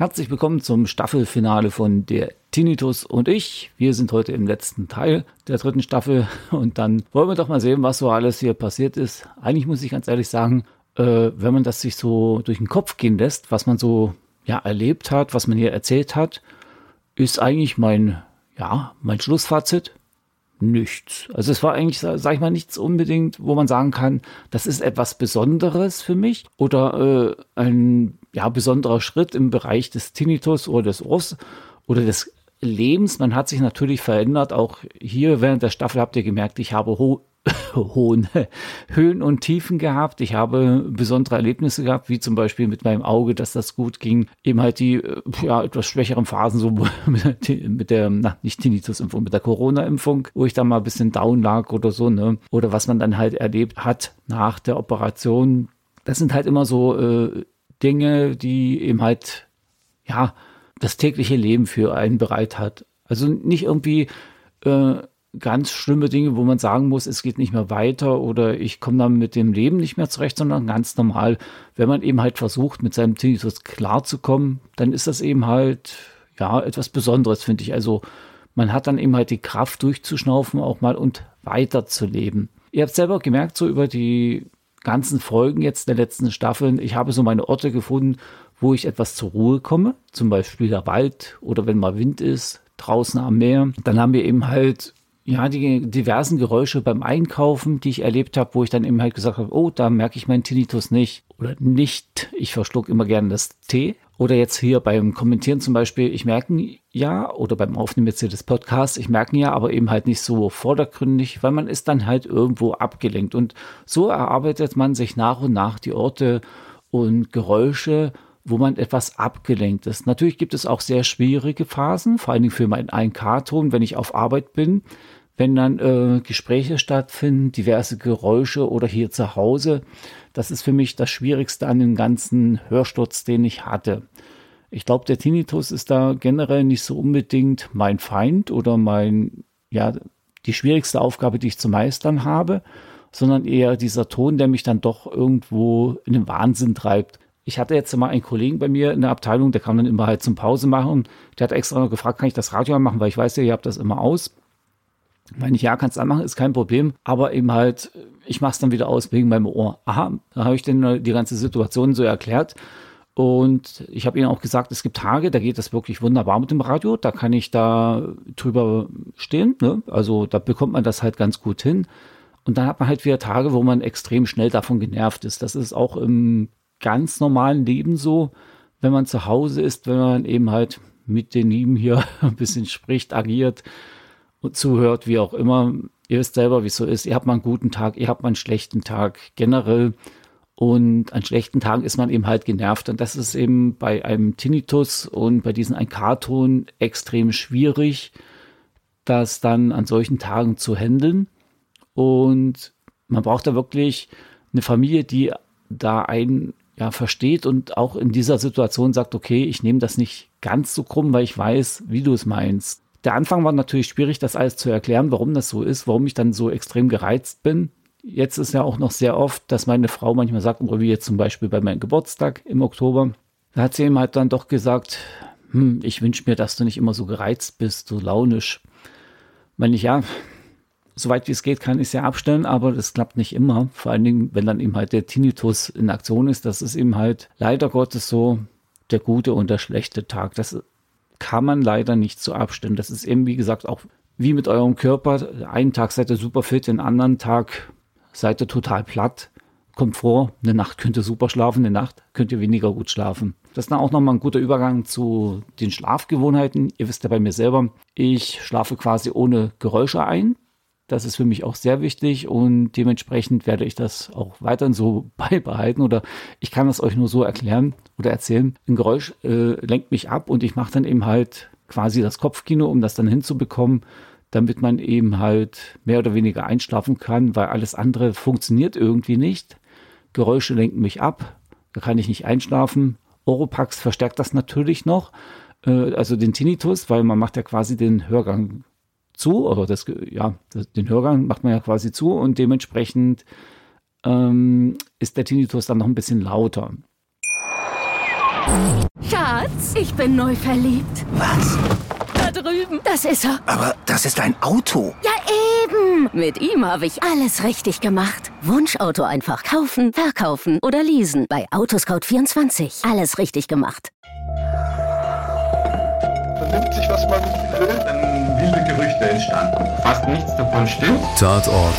Herzlich willkommen zum Staffelfinale von der Tinnitus und ich. Wir sind heute im letzten Teil der dritten Staffel und dann wollen wir doch mal sehen, was so alles hier passiert ist. Eigentlich muss ich ganz ehrlich sagen, äh, wenn man das sich so durch den Kopf gehen lässt, was man so ja erlebt hat, was man hier erzählt hat, ist eigentlich mein ja mein Schlussfazit nichts. Also es war eigentlich, sag ich mal, nichts unbedingt, wo man sagen kann, das ist etwas Besonderes für mich oder äh, ein ja, besonderer Schritt im Bereich des Tinnitus oder des Ohrs oder des Lebens. Man hat sich natürlich verändert. Auch hier während der Staffel habt ihr gemerkt, ich habe ho hohen Höhen und Tiefen gehabt. Ich habe besondere Erlebnisse gehabt, wie zum Beispiel mit meinem Auge, dass das gut ging. Eben halt die ja, etwas schwächeren Phasen, so mit der, na, nicht Tinnitus-Impfung, mit der Corona-Impfung, wo ich da mal ein bisschen down lag oder so, ne? Oder was man dann halt erlebt hat nach der Operation. Das sind halt immer so äh, Dinge, die eben halt, ja, das tägliche Leben für einen bereit hat. Also nicht irgendwie äh, ganz schlimme Dinge, wo man sagen muss, es geht nicht mehr weiter oder ich komme dann mit dem Leben nicht mehr zurecht, sondern ganz normal. Wenn man eben halt versucht, mit seinem Tinnitus klarzukommen, dann ist das eben halt, ja, etwas Besonderes, finde ich. Also man hat dann eben halt die Kraft durchzuschnaufen auch mal und weiterzuleben. Ihr habt selber gemerkt, so über die ganzen Folgen jetzt der letzten Staffeln, ich habe so meine Orte gefunden, wo ich etwas zur Ruhe komme. Zum Beispiel der Wald oder wenn mal Wind ist, draußen am Meer. Dann haben wir eben halt ja, die diversen Geräusche beim Einkaufen, die ich erlebt habe, wo ich dann eben halt gesagt habe, oh, da merke ich meinen Tinnitus nicht oder nicht. Ich verschluck immer gerne das Tee. Oder jetzt hier beim Kommentieren zum Beispiel, ich merke ja, oder beim Aufnehmen jetzt hier des Podcasts, ich merke ja, aber eben halt nicht so vordergründig, weil man ist dann halt irgendwo abgelenkt. Und so erarbeitet man sich nach und nach die Orte und Geräusche, wo man etwas abgelenkt ist. Natürlich gibt es auch sehr schwierige Phasen, vor allen Dingen für meinen 1K-Ton, wenn ich auf Arbeit bin, wenn dann äh, Gespräche stattfinden, diverse Geräusche oder hier zu Hause. Das ist für mich das Schwierigste an dem ganzen Hörsturz, den ich hatte. Ich glaube, der Tinnitus ist da generell nicht so unbedingt mein Feind oder mein, ja, die schwierigste Aufgabe, die ich zu meistern habe, sondern eher dieser Ton, der mich dann doch irgendwo in den Wahnsinn treibt. Ich hatte jetzt mal einen Kollegen bei mir in der Abteilung, der kam dann immer halt zum Pause machen. Der hat extra noch gefragt, kann ich das Radio anmachen, weil ich weiß ja, ihr habt das immer aus. Meine ich, ja, kannst du anmachen, ist kein Problem. Aber eben halt, ich mache es dann wieder aus wegen meinem Ohr. Aha, da habe ich dann die ganze Situation so erklärt. Und ich habe ihnen auch gesagt, es gibt Tage, da geht das wirklich wunderbar mit dem Radio. Da kann ich da drüber stehen. Ne? Also da bekommt man das halt ganz gut hin. Und dann hat man halt wieder Tage, wo man extrem schnell davon genervt ist. Das ist auch im ganz normalen Leben so, wenn man zu Hause ist, wenn man eben halt mit den Lieben hier ein bisschen spricht, agiert und zuhört, wie auch immer. Ihr wisst selber, wie es so ist. Ihr habt mal einen guten Tag, ihr habt mal einen schlechten Tag generell. Und an schlechten Tagen ist man eben halt genervt. Und das ist eben bei einem Tinnitus und bei diesen Einkarton extrem schwierig, das dann an solchen Tagen zu handeln. Und man braucht da wirklich eine Familie, die da einen ja, versteht und auch in dieser Situation sagt, okay, ich nehme das nicht ganz so krumm, weil ich weiß, wie du es meinst. Der Anfang war natürlich schwierig, das alles zu erklären, warum das so ist, warum ich dann so extrem gereizt bin. Jetzt ist ja auch noch sehr oft, dass meine Frau manchmal sagt, wie jetzt zum Beispiel bei meinem Geburtstag im Oktober, da hat sie ihm halt dann doch gesagt, hm, ich wünsche mir, dass du nicht immer so gereizt bist, so launisch. Meine ich, ja, soweit wie es geht, kann ich es ja abstellen, aber das klappt nicht immer. Vor allen Dingen, wenn dann eben halt der Tinnitus in Aktion ist, das ist eben halt leider Gottes so der gute und der schlechte Tag. Das kann man leider nicht so abstimmen. Das ist eben, wie gesagt, auch wie mit eurem Körper. Einen Tag seid ihr super fit, den anderen Tag seid ihr total platt. Kommt vor, eine Nacht könnt ihr super schlafen, eine Nacht könnt ihr weniger gut schlafen. Das ist dann auch nochmal ein guter Übergang zu den Schlafgewohnheiten. Ihr wisst ja bei mir selber, ich schlafe quasi ohne Geräusche ein. Das ist für mich auch sehr wichtig und dementsprechend werde ich das auch weiterhin so beibehalten oder ich kann das euch nur so erklären oder erzählen. Ein Geräusch äh, lenkt mich ab und ich mache dann eben halt quasi das Kopfkino, um das dann hinzubekommen, damit man eben halt mehr oder weniger einschlafen kann, weil alles andere funktioniert irgendwie nicht. Geräusche lenken mich ab, da kann ich nicht einschlafen. Oropax verstärkt das natürlich noch, äh, also den Tinnitus, weil man macht ja quasi den Hörgang zu, oder das, ja, den Hörgang macht man ja quasi zu und dementsprechend ähm, ist der Tinnitus dann noch ein bisschen lauter. Schatz, ich bin neu verliebt. Was? Da drüben. Das ist er. Aber das ist ein Auto. Ja, eben. Mit ihm habe ich alles richtig gemacht. Wunschauto einfach kaufen, verkaufen oder leasen. Bei Autoscout24. Alles richtig gemacht. Vernimmt sich, was man will. Fast nichts davon stimmt. Tatort.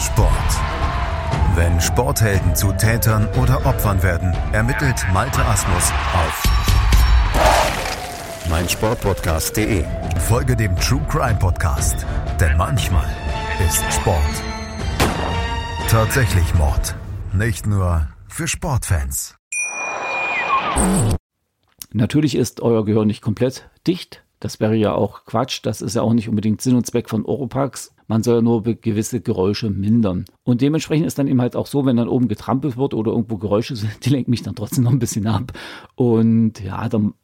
Sport. Wenn Sporthelden zu Tätern oder Opfern werden, ermittelt Malte Asmus auf meinsportpodcast.de. Folge dem True Crime Podcast, denn manchmal ist Sport tatsächlich Mord. Nicht nur für Sportfans. Natürlich ist euer Gehör nicht komplett dicht. Das wäre ja auch Quatsch. Das ist ja auch nicht unbedingt Sinn und Zweck von Oropax. Man soll ja nur gewisse Geräusche mindern. Und dementsprechend ist dann eben halt auch so, wenn dann oben getrampelt wird oder irgendwo Geräusche sind, die lenken mich dann trotzdem noch ein bisschen ab. Und ja, dann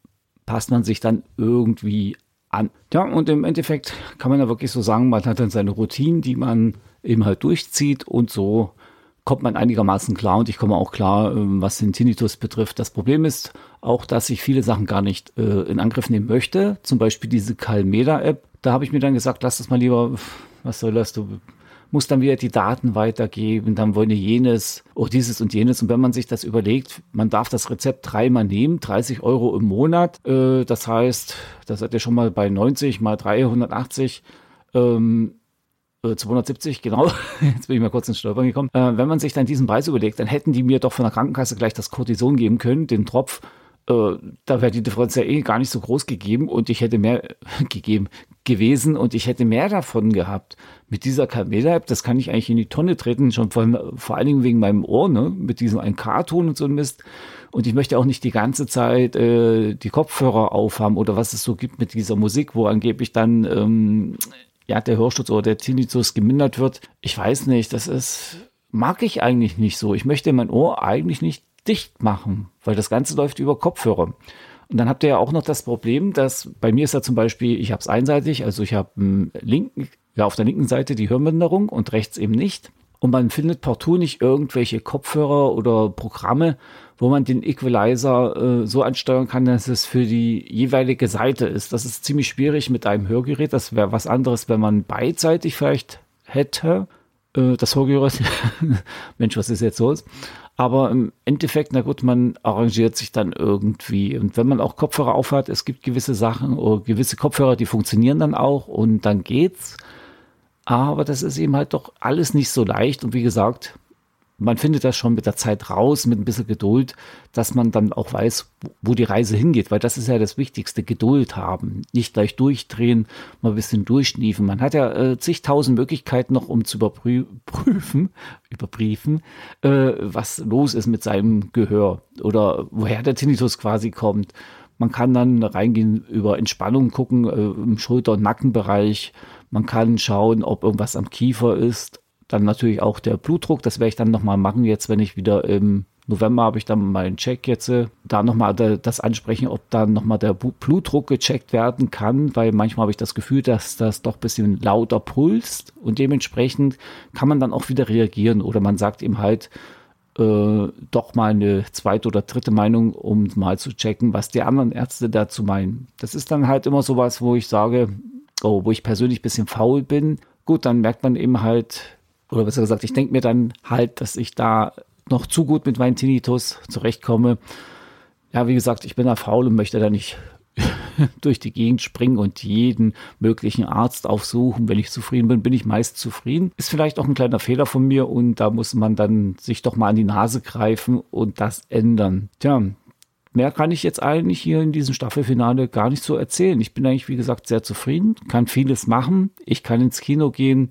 passt man sich dann irgendwie an. Ja, und im Endeffekt kann man ja wirklich so sagen, man hat dann seine Routinen, die man eben halt durchzieht und so kommt man einigermaßen klar und ich komme auch klar, ähm, was den Tinnitus betrifft. Das Problem ist auch, dass ich viele Sachen gar nicht äh, in Angriff nehmen möchte. Zum Beispiel diese Calmeda-App. Da habe ich mir dann gesagt, lass das mal lieber, was soll das, du musst dann wieder die Daten weitergeben, dann wollen die jenes, oh dieses und jenes. Und wenn man sich das überlegt, man darf das Rezept dreimal nehmen, 30 Euro im Monat. Äh, das heißt, das seid ihr schon mal bei 90 mal 380. Ähm, 270, äh, genau. Jetzt bin ich mal kurz ins Stolpern gekommen. Äh, wenn man sich dann diesen Preis überlegt, dann hätten die mir doch von der Krankenkasse gleich das Cortison geben können, den Tropf. Äh, da wäre die Differenz ja eh gar nicht so groß gegeben und ich hätte mehr gegeben gewesen und ich hätte mehr davon gehabt. Mit dieser Camela-App, das kann ich eigentlich in die Tonne treten, schon vor, vor allen Dingen wegen meinem Ohr, ne? mit diesem ein K-Ton und so ein Mist. Und ich möchte auch nicht die ganze Zeit äh, die Kopfhörer aufhaben oder was es so gibt mit dieser Musik, wo angeblich dann ähm, ja, der Hörsturz oder der Tinnitus gemindert wird. Ich weiß nicht, das ist, mag ich eigentlich nicht so. Ich möchte mein Ohr eigentlich nicht dicht machen, weil das Ganze läuft über Kopfhörer. Und dann habt ihr ja auch noch das Problem, dass bei mir ist ja zum Beispiel, ich habe es einseitig, also ich habe linken, ja auf der linken Seite die Hörminderung und rechts eben nicht. Und man findet partout nicht irgendwelche Kopfhörer oder Programme, wo man den Equalizer äh, so ansteuern kann, dass es für die jeweilige Seite ist. Das ist ziemlich schwierig mit einem Hörgerät. Das wäre was anderes, wenn man beidseitig vielleicht hätte. Äh, das Hörgerät, Mensch, was ist jetzt los? Aber im Endeffekt, na gut, man arrangiert sich dann irgendwie. Und wenn man auch Kopfhörer aufhat, es gibt gewisse Sachen oder gewisse Kopfhörer, die funktionieren dann auch und dann geht's. Aber das ist eben halt doch alles nicht so leicht. Und wie gesagt, man findet das schon mit der Zeit raus, mit ein bisschen Geduld, dass man dann auch weiß, wo die Reise hingeht, weil das ist ja das Wichtigste, Geduld haben, nicht gleich durchdrehen, mal ein bisschen durchschniefen. Man hat ja äh, zigtausend Möglichkeiten noch, um zu überprüfen, überprüfen, äh, was los ist mit seinem Gehör oder woher der Tinnitus quasi kommt. Man kann dann reingehen über Entspannung gucken äh, im Schulter- und Nackenbereich. Man kann schauen, ob irgendwas am Kiefer ist dann natürlich auch der Blutdruck, das werde ich dann nochmal machen, jetzt wenn ich wieder im November habe ich dann meinen Check jetzt, äh, da nochmal das ansprechen, ob dann nochmal der Blutdruck gecheckt werden kann, weil manchmal habe ich das Gefühl, dass das doch ein bisschen lauter pulst und dementsprechend kann man dann auch wieder reagieren oder man sagt ihm halt, äh, doch mal eine zweite oder dritte Meinung, um mal zu checken, was die anderen Ärzte dazu meinen. Das ist dann halt immer sowas, wo ich sage, oh, wo ich persönlich ein bisschen faul bin. Gut, dann merkt man eben halt, oder besser gesagt, ich denke mir dann halt, dass ich da noch zu gut mit meinem Tinnitus zurechtkomme. Ja, wie gesagt, ich bin da faul und möchte da nicht durch die Gegend springen und jeden möglichen Arzt aufsuchen. Wenn ich zufrieden bin, bin ich meist zufrieden. Ist vielleicht auch ein kleiner Fehler von mir und da muss man dann sich doch mal an die Nase greifen und das ändern. Tja, mehr kann ich jetzt eigentlich hier in diesem Staffelfinale gar nicht so erzählen. Ich bin eigentlich, wie gesagt, sehr zufrieden, kann vieles machen. Ich kann ins Kino gehen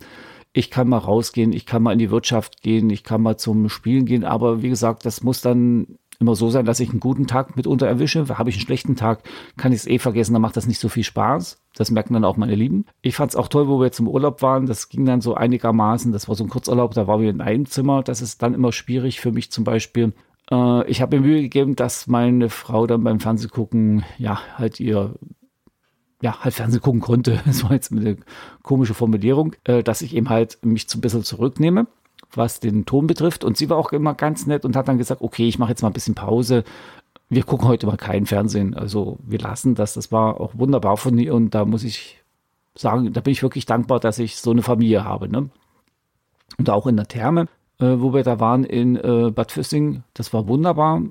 ich kann mal rausgehen, ich kann mal in die Wirtschaft gehen, ich kann mal zum Spielen gehen, aber wie gesagt, das muss dann immer so sein, dass ich einen guten Tag mitunter erwische. Habe ich einen schlechten Tag, kann ich es eh vergessen, dann macht das nicht so viel Spaß. Das merken dann auch meine Lieben. Ich fand es auch toll, wo wir im Urlaub waren. Das ging dann so einigermaßen. Das war so ein Kurzurlaub, da waren wir in einem Zimmer. Das ist dann immer schwierig für mich zum Beispiel. Äh, ich habe mir Mühe gegeben, dass meine Frau dann beim Fernsehgucken ja halt ihr ja, halt Fernsehen gucken konnte. Das war jetzt eine komische Formulierung, äh, dass ich eben halt mich zu ein bisschen zurücknehme, was den Ton betrifft. Und sie war auch immer ganz nett und hat dann gesagt, okay, ich mache jetzt mal ein bisschen Pause. Wir gucken heute mal kein Fernsehen. Also wir lassen das. Das war auch wunderbar von ihr und da muss ich sagen, da bin ich wirklich dankbar, dass ich so eine Familie habe. Ne? Und auch in der Therme, äh, wo wir da waren in äh, Bad Füssing, das war wunderbar.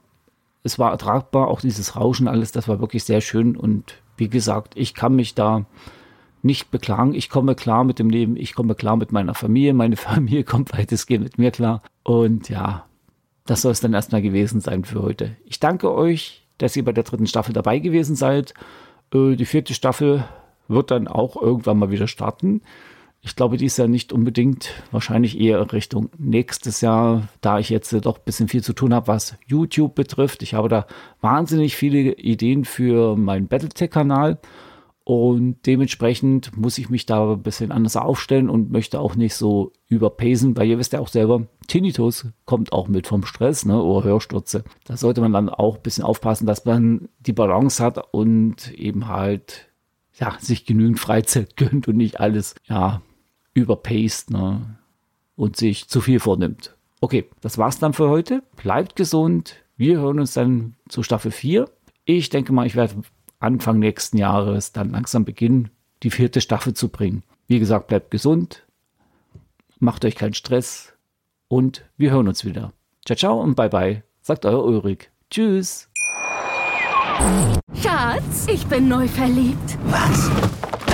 Es war ertragbar, auch dieses Rauschen, alles, das war wirklich sehr schön und wie gesagt, ich kann mich da nicht beklagen. Ich komme klar mit dem Leben, ich komme klar mit meiner Familie, meine Familie kommt weitestgehend mit mir klar. Und ja, das soll es dann erstmal gewesen sein für heute. Ich danke euch, dass ihr bei der dritten Staffel dabei gewesen seid. Äh, die vierte Staffel wird dann auch irgendwann mal wieder starten. Ich glaube, die ist ja nicht unbedingt, wahrscheinlich eher Richtung nächstes Jahr, da ich jetzt doch ein bisschen viel zu tun habe, was YouTube betrifft. Ich habe da wahnsinnig viele Ideen für meinen Battletech-Kanal und dementsprechend muss ich mich da ein bisschen anders aufstellen und möchte auch nicht so überpacen, weil ihr wisst ja auch selber, Tinnitus kommt auch mit vom Stress ne, oder Hörstürze. Da sollte man dann auch ein bisschen aufpassen, dass man die Balance hat und eben halt ja, sich genügend Freizeit gönnt und nicht alles ja, überpaced ne? und sich zu viel vornimmt. Okay, das war's dann für heute. Bleibt gesund. Wir hören uns dann zu Staffel 4. Ich denke mal, ich werde Anfang nächsten Jahres dann langsam beginnen, die vierte Staffel zu bringen. Wie gesagt, bleibt gesund, macht euch keinen Stress und wir hören uns wieder. Ciao, ciao und bye bye, sagt euer Ulrich. Tschüss. Schatz, ich bin neu verliebt. Was?